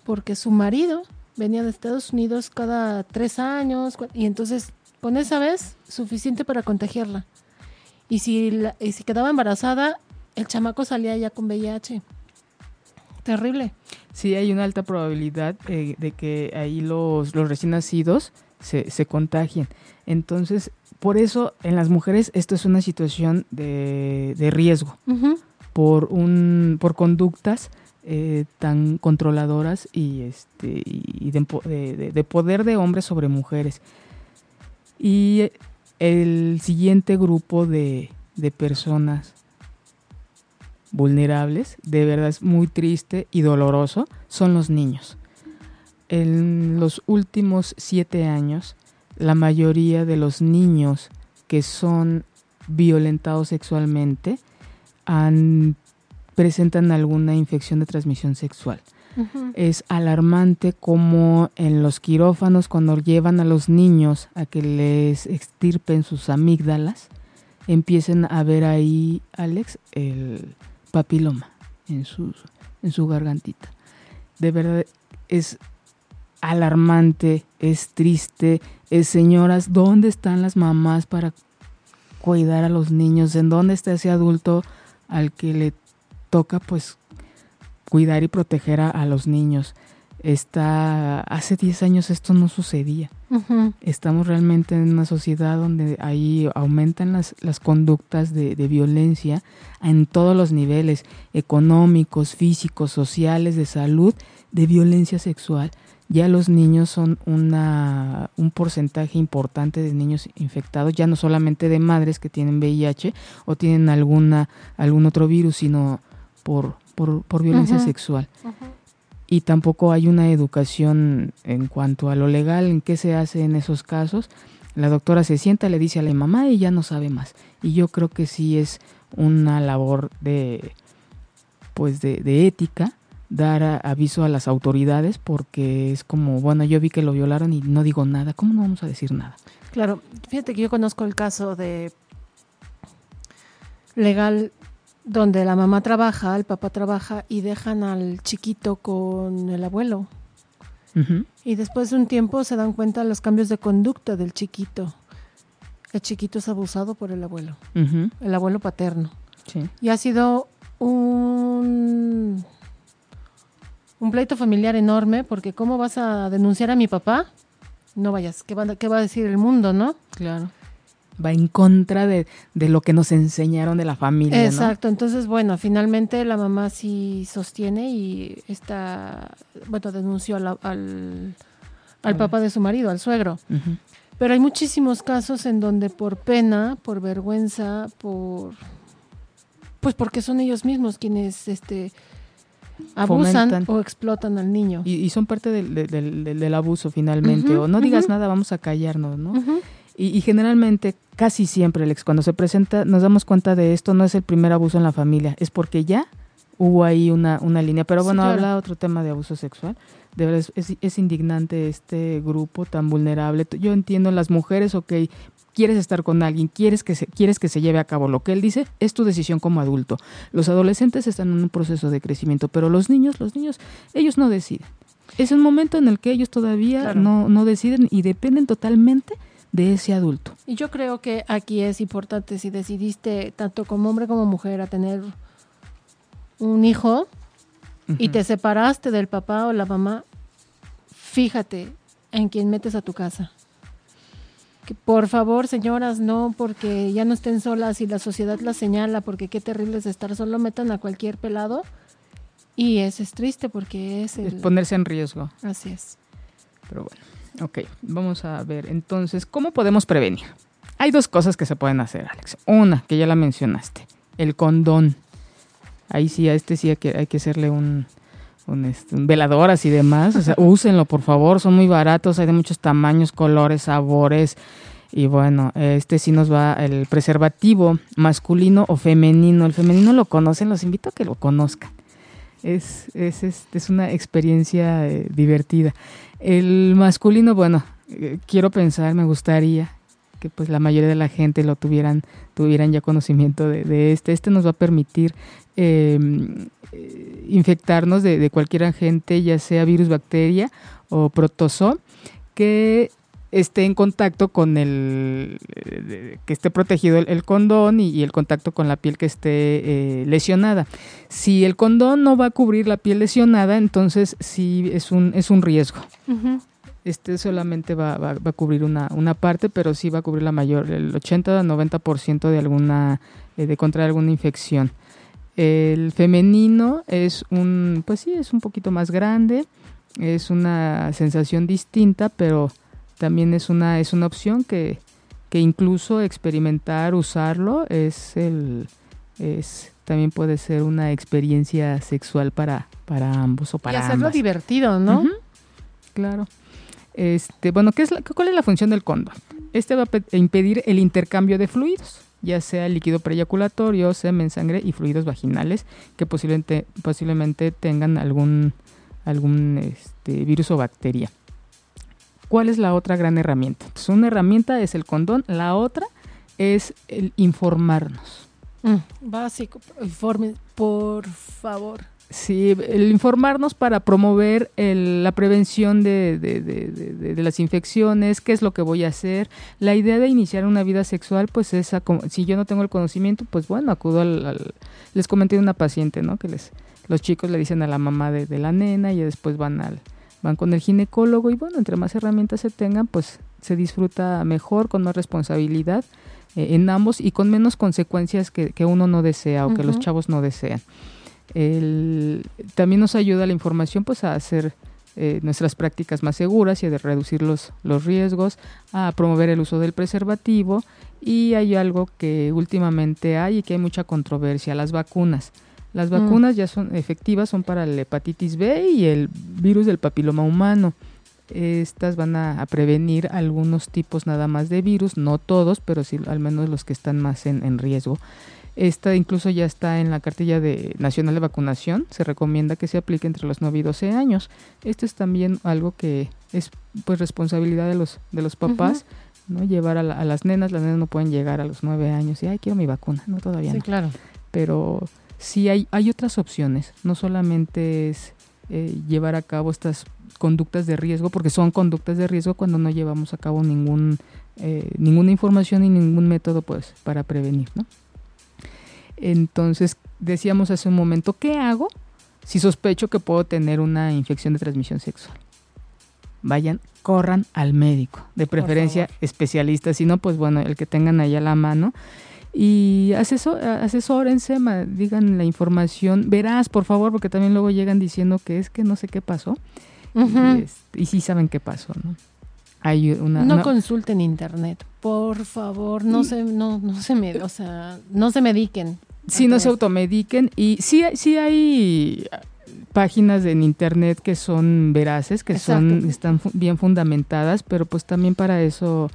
porque su marido venía de Estados Unidos cada tres años y entonces con esa vez suficiente para contagiarla. Y si, la- y si quedaba embarazada, el chamaco salía ya con VIH. Terrible. Sí, hay una alta probabilidad eh, de que ahí los, los recién nacidos se, se contagien. Entonces, por eso en las mujeres esto es una situación de, de riesgo por un por conductas eh, tan controladoras y este y de, de- de- de poder de hombres sobre mujeres. Y el siguiente grupo de, de personas vulnerables, de verdad es muy triste y doloroso, son los niños. En los últimos siete años, la mayoría de los niños que son violentados sexualmente han- presentan alguna infección de transmisión sexual. Es alarmante como en los quirófanos, cuando llevan a los niños a que les extirpen sus amígdalas, empiecen a ver ahí, Alex, el papiloma en su, en su gargantita. De verdad, es alarmante, es triste, es señoras, ¿dónde están las mamás para cuidar a los niños? ¿En dónde está ese adulto al que le toca pues cuidar y proteger a, a los niños? Está hace 10 años esto no sucedía. Estamos realmente en una sociedad donde ahí aumentan las, las conductas de, de violencia en todos los niveles, económicos, físicos, sociales, de salud, de violencia sexual. Ya los niños son una, un porcentaje importante de niños infectados, ya no solamente de madres que tienen VIH o tienen alguna, algún otro virus, sino por, por, por violencia sexual y tampoco hay una educación en cuanto a lo legal, en qué se hace en esos casos. La doctora se sienta, le dice a la mamá y ya no sabe más. Y yo creo que sí es una labor de, pues de, ética dar aviso a las autoridades porque es como, bueno, yo vi que lo violaron y no digo nada. ¿Cómo no vamos a decir nada? Claro, fíjate que yo conozco el caso de legal donde la mamá trabaja, el papá trabaja y dejan al chiquito con el abuelo. Y después de un tiempo se dan cuenta los cambios de conducta del chiquito. El chiquito es abusado por el abuelo, el abuelo paterno. sí. Y ha sido un, un pleito familiar enorme porque ¿cómo vas a denunciar a mi papá? No vayas, ¿qué va, qué va a decir el mundo, no? Claro. Va en contra de, de lo que nos enseñaron de la familia, ¿no? Exacto, entonces bueno, finalmente la mamá sí sostiene y está, bueno, denunció al, al papá de su marido, al suegro. Pero hay muchísimos casos en donde por pena, por vergüenza, por pues porque son ellos mismos quienes este abusan Fomentan. o explotan al niño. Y, y son parte del, del- del- del abuso finalmente. O no digas nada, vamos a callarnos, ¿no? Y, y generalmente, casi siempre, Alex, cuando se presenta, nos damos cuenta de esto, no es el primer abuso en la familia, es porque ya hubo ahí una, una línea. Pero Sí, bueno, claro. habla otro tema de abuso sexual. De verdad, es, es- es indignante este grupo tan vulnerable. Yo entiendo las mujeres, ok, quieres estar con alguien, quieres que se, quieres que se lleve a cabo lo que él dice, es tu decisión como adulto. Los adolescentes están en un proceso de crecimiento, pero los niños, los niños, ellos no deciden. Es un momento en el que ellos todavía Claro. no, no deciden y dependen totalmente de ese adulto. Y yo creo que aquí es importante si decidiste tanto como hombre como mujer a tener un hijo y te separaste del papá o la mamá, fíjate en quién metes a tu casa. Que por favor, señoras, no porque ya no estén solas y la sociedad las señala, porque qué terrible es estar solo, metan a cualquier pelado. Y eso es triste porque es Es ponerse en riesgo. Así es. Pero bueno, ok, vamos a ver entonces, ¿cómo podemos prevenir? Hay dos cosas que se pueden hacer, Alex. Una, que ya la mencionaste, el condón. Ahí sí, a este sí hay que, hay que hacerle un, un, este, un veladoras y demás. O sea, úsenlo, por favor, son muy baratos, hay de muchos tamaños, colores, sabores. Y bueno, este sí nos va el preservativo masculino o femenino. El femenino lo conocen, los invito a que lo conozcan. Es, es, es, es una experiencia eh, divertida. El masculino, bueno, eh, quiero pensar, me gustaría que pues la mayoría de la gente lo tuvieran, tuvieran ya conocimiento de, este. Este nos va a permitir em, eh, infectarnos de, cualquier agente, ya sea virus, bacteria o protozoo, que esté en contacto con el, que esté protegido el, condón y, el contacto con la piel que esté eh, lesionada. Si el condón no va a cubrir la piel lesionada, entonces sí es un, es un riesgo. Este solamente va, va, a cubrir una, una, parte, pero sí va a cubrir la mayor, el 80-90% de alguna, eh, de contraer alguna infección. El femenino es un, pues sí, es un poquito más grande, es una sensación distinta, pero también es una, es una opción que, que incluso experimentar, usarlo, es el, es, también puede ser una experiencia sexual para, para ambos o para Y hacerlo divertido, ¿no? claro. Este, bueno, ¿qué es la, ¿cuál es la función del condón? Este va a impedir el intercambio de fluidos, ya sea líquido preyaculatorio, semen, sangre y fluidos vaginales que posiblemente, posiblemente tengan algún, algún este, virus o bacteria. ¿Cuál es la otra gran herramienta? Pues una herramienta es el condón, la otra es el informarnos. Mm, básico, informe, por favor. Sí, el informarnos para promover la prevención de, las infecciones, qué es lo que voy a hacer. La idea de iniciar una vida sexual, pues es, si yo no tengo el conocimiento, pues bueno, acudo al, les comenté de una paciente, ¿no? Que les, los chicos le dicen a la mamá de, la nena y después van al, van con el ginecólogo y bueno, entre más herramientas se tengan, pues se disfruta mejor, con más responsabilidad eh, en ambos y con menos consecuencias que, uno no desea o que los chavos no desean. El, también nos ayuda la información pues a hacer eh, nuestras prácticas más seguras y a reducir los, los riesgos, a promover el uso del preservativo y hay algo que últimamente hay y que hay mucha controversia, las vacunas. Las mm. vacunas ya son efectivas, son para la hepatitis B y el virus del papiloma humano. Estas van a, prevenir algunos tipos nada más de virus, no todos, pero sí al menos los que están más en, en riesgo. Esta incluso ya está en la cartilla de nacional de vacunación. Se recomienda que se aplique entre los 9 y 12 años. Esto es también algo que es pues responsabilidad de los de los papás, ¿no? Llevar a, las nenas, las nenas no pueden llegar a los 9 años y ay, quiero mi vacuna, no todavía sí, claro. Pero sí hay hay otras opciones, no solamente es eh, llevar a cabo estas conductas de riesgo, porque son conductas de riesgo cuando no llevamos a cabo ningún eh, ninguna información y ningún método pues para prevenir, ¿no? Entonces, decíamos hace un momento, ¿qué hago si sospecho que puedo tener una infección de transmisión sexual? Vayan, corran al médico, de preferencia especialista, si no, pues bueno, el que tengan allá a la mano. Y asesor, asesórense, digan la información, verás, por favor, porque también luego llegan diciendo que es que no sé qué pasó. y, sí saben qué pasó, ¿no? Hay una, no, consulten internet, por favor, no se, no, no se me, o sea, no se mediquen. Sí, no se automediquen y sí, sí hay páginas en internet que son veraces, que son están bien fundamentadas, pero pues también para eso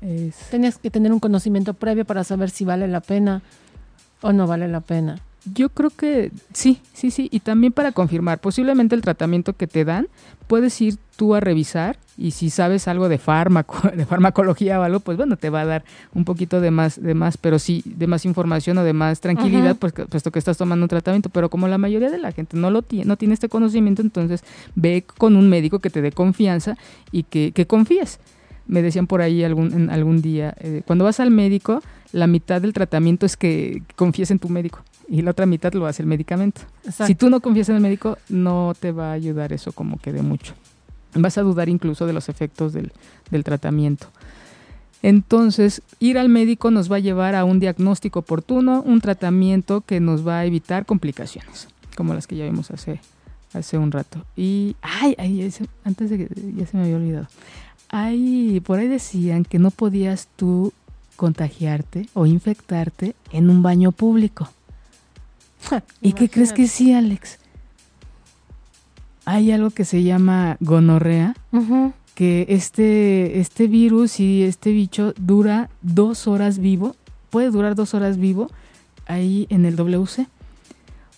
es... Tienes que tener un conocimiento previo para saber si vale la pena o no vale la pena. Yo creo que sí, sí, sí. Y también para confirmar, posiblemente el tratamiento que te dan, puedes ir tú a revisar y si sabes algo de fármaco, de farmacología o algo, pues bueno, te va a dar un poquito de más, de más, pero sí, de más información o de más tranquilidad, pues, puesto que estás tomando un tratamiento. Pero como la mayoría de la gente no lo tiene, no tiene este conocimiento, entonces ve con un médico que te dé confianza y que, que confíes. Me decían por ahí algún, en algún día, eh, cuando vas al médico, la mitad del tratamiento es que confíes en tu médico y la otra mitad lo hace el medicamento. Si tú no confías en el médico, no te va a ayudar eso como que de mucho. Vas a dudar incluso de los efectos del, tratamiento. Entonces, ir al médico nos va a llevar a un diagnóstico oportuno, un tratamiento que nos va a evitar complicaciones, como las que ya vimos hace, hace un rato. Y, ay, ay, antes de que ya se me había olvidado. Ay, por ahí decían que no podías tú contagiarte o infectarte en un baño público. ¿Y qué crees que sí, Alex? Hay algo que se llama gonorrea, que este, este virus y este bicho dura dos horas vivo, puede durar dos horas vivo ahí en el WC.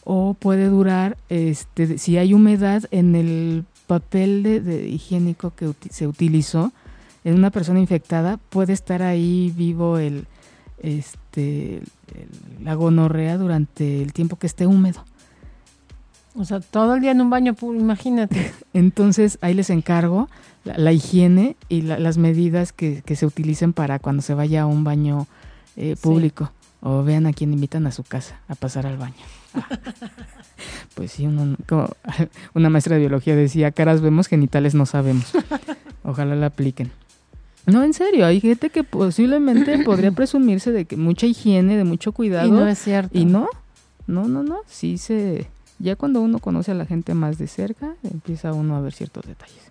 O puede durar, este, si hay humedad en el papel de, higiénico que se utilizó, en una persona infectada puede estar ahí vivo el, este, el- la gonorrea durante el tiempo que esté húmedo. O sea, todo el día en un baño, pu- imagínate. Entonces ahí les encargo la, la higiene y la- las medidas que, que se utilicen para cuando se vaya a un baño eh, Sí. público. O vean a quien invitan a su casa a pasar al baño. Pues sí, uno, no- como una maestra de biología decía, caras vemos, genitales no sabemos. Ojalá la apliquen. No, en serio, hay gente que posiblemente podría presumirse de que mucha higiene, de mucho cuidado. y no es cierto. Y no, no, no, no, sí se... Ya cuando uno conoce a la gente más de cerca, empieza uno a ver ciertos detalles.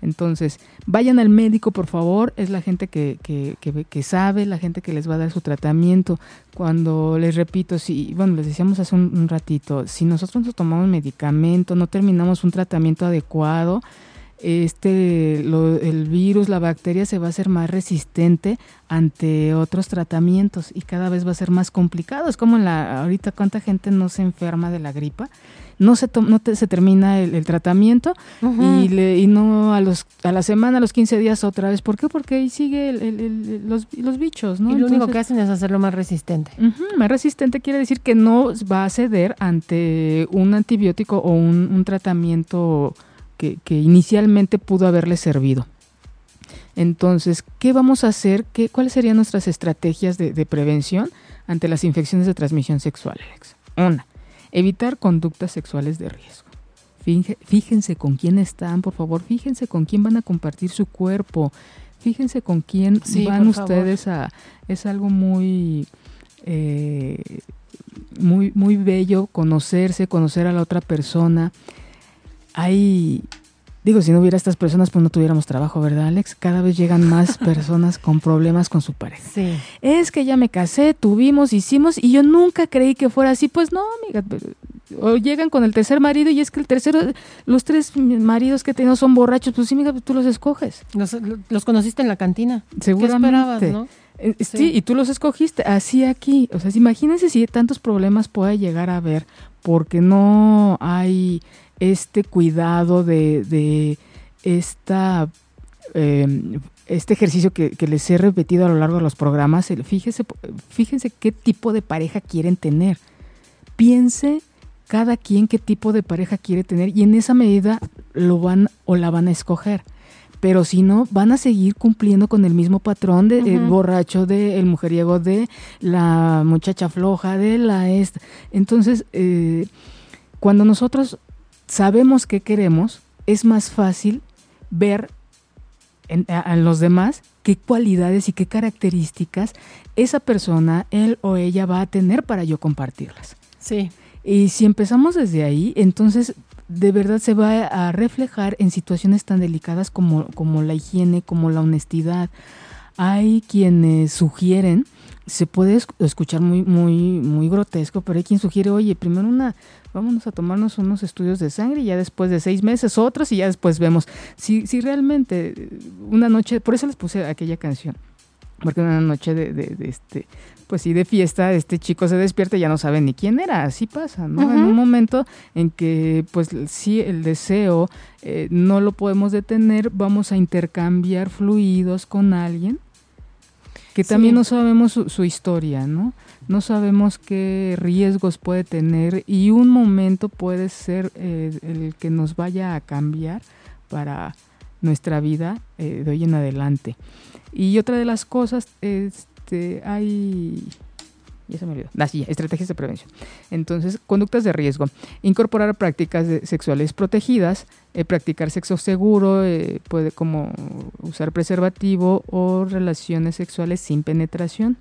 Entonces, vayan al médico, por favor, es la gente que, que, que, que sabe, la gente que les va a dar su tratamiento. Cuando les repito, si, bueno, les decíamos hace un, ratito, si nosotros nos tomamos medicamento, no terminamos un tratamiento adecuado, este, lo- el virus, la bacteria se va a hacer más resistente ante otros tratamientos y cada vez va a ser más complicado. Es como en la, ahorita cuánta gente no se enferma de la gripa, no se, to- no te- se termina el, el tratamiento y, le, y no a, los, a la semana, a los 15 días otra vez. ¿Por qué? Porque ahí sigue el- el- el- los, los bichos, ¿no? Y lo único que hacen es hacerlo más resistente. Más resistente quiere decir que no va a ceder ante un antibiótico o un, un tratamiento que, que inicialmente pudo haberle servido. Entonces, ¿qué vamos a hacer? ¿Qué, ¿Cuáles serían nuestras estrategias de, de prevención ante las infecciones de transmisión sexual, Alex? Una, evitar conductas sexuales de riesgo. Fíjense con quién están, por favor, fíjense con quién van a compartir su cuerpo, fíjense con quién Sí, van favor. ustedes a... Es algo muy... eh, muy, muy bello conocerse, conocer a la otra persona. Hay, digo, si no hubiera estas personas, pues no tuviéramos trabajo, ¿verdad, Alex? Cada vez llegan más personas con problemas con su pareja. Sí. Es que ya me casé, tuvimos, hicimos, y yo nunca creí que fuera así. Pues no, amiga. O llegan con el tercer marido y es que el tercero, los tres maridos que tengo son borrachos. Pues sí, amiga, tú los escoges. Los, los conociste en la cantina. Seguramente. ¿Qué esperabas, no? Eh, Sí. Sí. y tú los escogiste. Así aquí. O sea, imagínense si tantos problemas puede llegar a haber porque no hay este cuidado de, de esta eh, este ejercicio que, que les he repetido a lo largo de los programas. el- Fíjese, fíjense qué tipo de pareja quieren tener. Piense cada quien qué tipo de pareja quiere tener y en esa medida lo van o la van a escoger. Pero si no, van a seguir cumpliendo con el mismo patrón de el Ujú. borracho, de el mujeriego, de la muchacha floja, de la esta. Entonces, eh, cuando nosotros sabemos qué queremos, es más fácil ver en, a, a los demás qué cualidades y qué características esa persona, él o ella va a tener para yo compartirlas. Sí. Y si empezamos desde ahí, entonces de verdad se va a reflejar en situaciones tan delicadas como, como la higiene, como la honestidad. Hay quienes sugieren, se puede esc- escuchar muy, muy, muy grotesco, pero hay quien sugiere, oye, primero una, vámonos a tomarnos unos estudios de sangre y ya después de seis meses otros y ya después vemos si, si realmente eh, una noche, por eso les puse aquella canción, porque una noche de, de- de este, pues sí, de fiesta, este chico se despierta y ya no sabe ni quién era, así pasa, ¿no? En un momento en que, pues sí, el deseo eh, no lo podemos detener, vamos a intercambiar fluidos con alguien que Sí. también no sabemos su, su historia, ¿no? No sabemos qué riesgos puede tener y un momento puede ser eh, el que nos vaya a cambiar para nuestra vida eh, de hoy en adelante. Y otra de las cosas, este, hay... Ya se me olvidó. Ah, sí, ya, estrategias de prevención. Entonces, conductas de riesgo. Incorporar prácticas sexuales protegidas, eh, practicar sexo seguro, eh, puede como usar preservativo o relaciones sexuales sin penetración.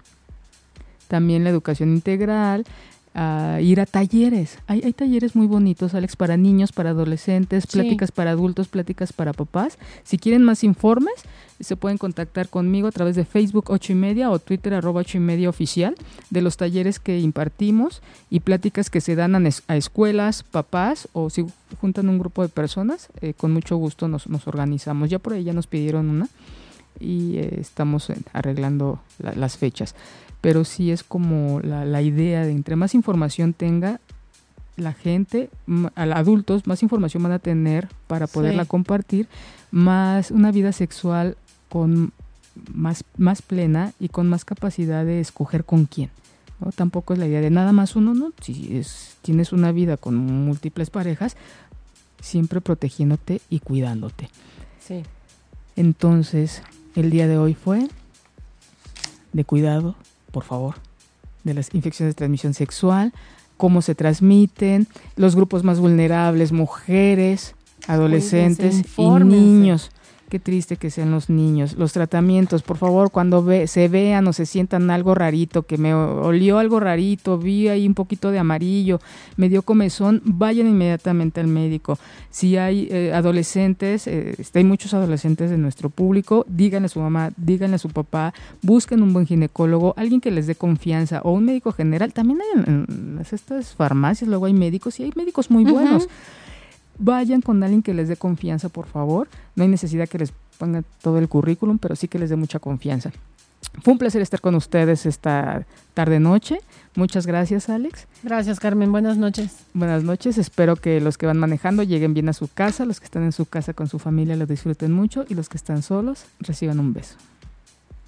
También la educación integral, a ir a talleres. Hay, hay talleres muy bonitos, Alex, para niños, para adolescentes, Sí. pláticas para adultos, pláticas para papás. Si quieren más informes, se pueden contactar conmigo a través de Facebook 8 y media o Twitter arroba 8 y media oficial de los talleres que impartimos y pláticas que se dan a, escuelas, papás o si juntan un grupo de personas, eh, con mucho gusto nos, nos organizamos. Ya por ahí ya nos pidieron una y eh, estamos eh, arreglando la- las fechas. Pero sí es como la, la idea de entre más información tenga la gente, a- adultos, más información van a tener para poderla Sí. compartir, más una vida sexual con más, más plena y con más capacidad de escoger con quién. ¿no? Tampoco es la idea de nada más uno, ¿no? Si es, tienes una vida con múltiples parejas, siempre protegiéndote y cuidándote. Sí. Entonces, el día de hoy fue de cuidado, por favor, de las infecciones de transmisión sexual, cómo se transmiten, los grupos más vulnerables, mujeres, adolescentes y niños. Qué triste que sean los niños. Los tratamientos, por favor, cuando ve, se vean o se sientan algo rarito, que me olió algo rarito, vi ahí un poquito de amarillo, me dio comezón, vayan inmediatamente al médico. Si hay eh, adolescentes, eh, hay muchos adolescentes de nuestro público, díganle a su mamá, díganle a su papá, busquen un buen ginecólogo, alguien que les dé confianza o un médico general. También hay en, estas farmacias, luego hay médicos y hay médicos muy buenos. Vayan con alguien que les dé confianza, por favor. No hay necesidad que les ponga todo el currículum, pero sí que les dé mucha confianza. Fue un placer estar con ustedes esta tarde-noche. Muchas gracias, Alex. Gracias, Carmen. Buenas noches. Buenas noches. Espero que los que van manejando lleguen bien a su casa, los que están en su casa con su familia lo disfruten mucho y los que están solos reciban un beso.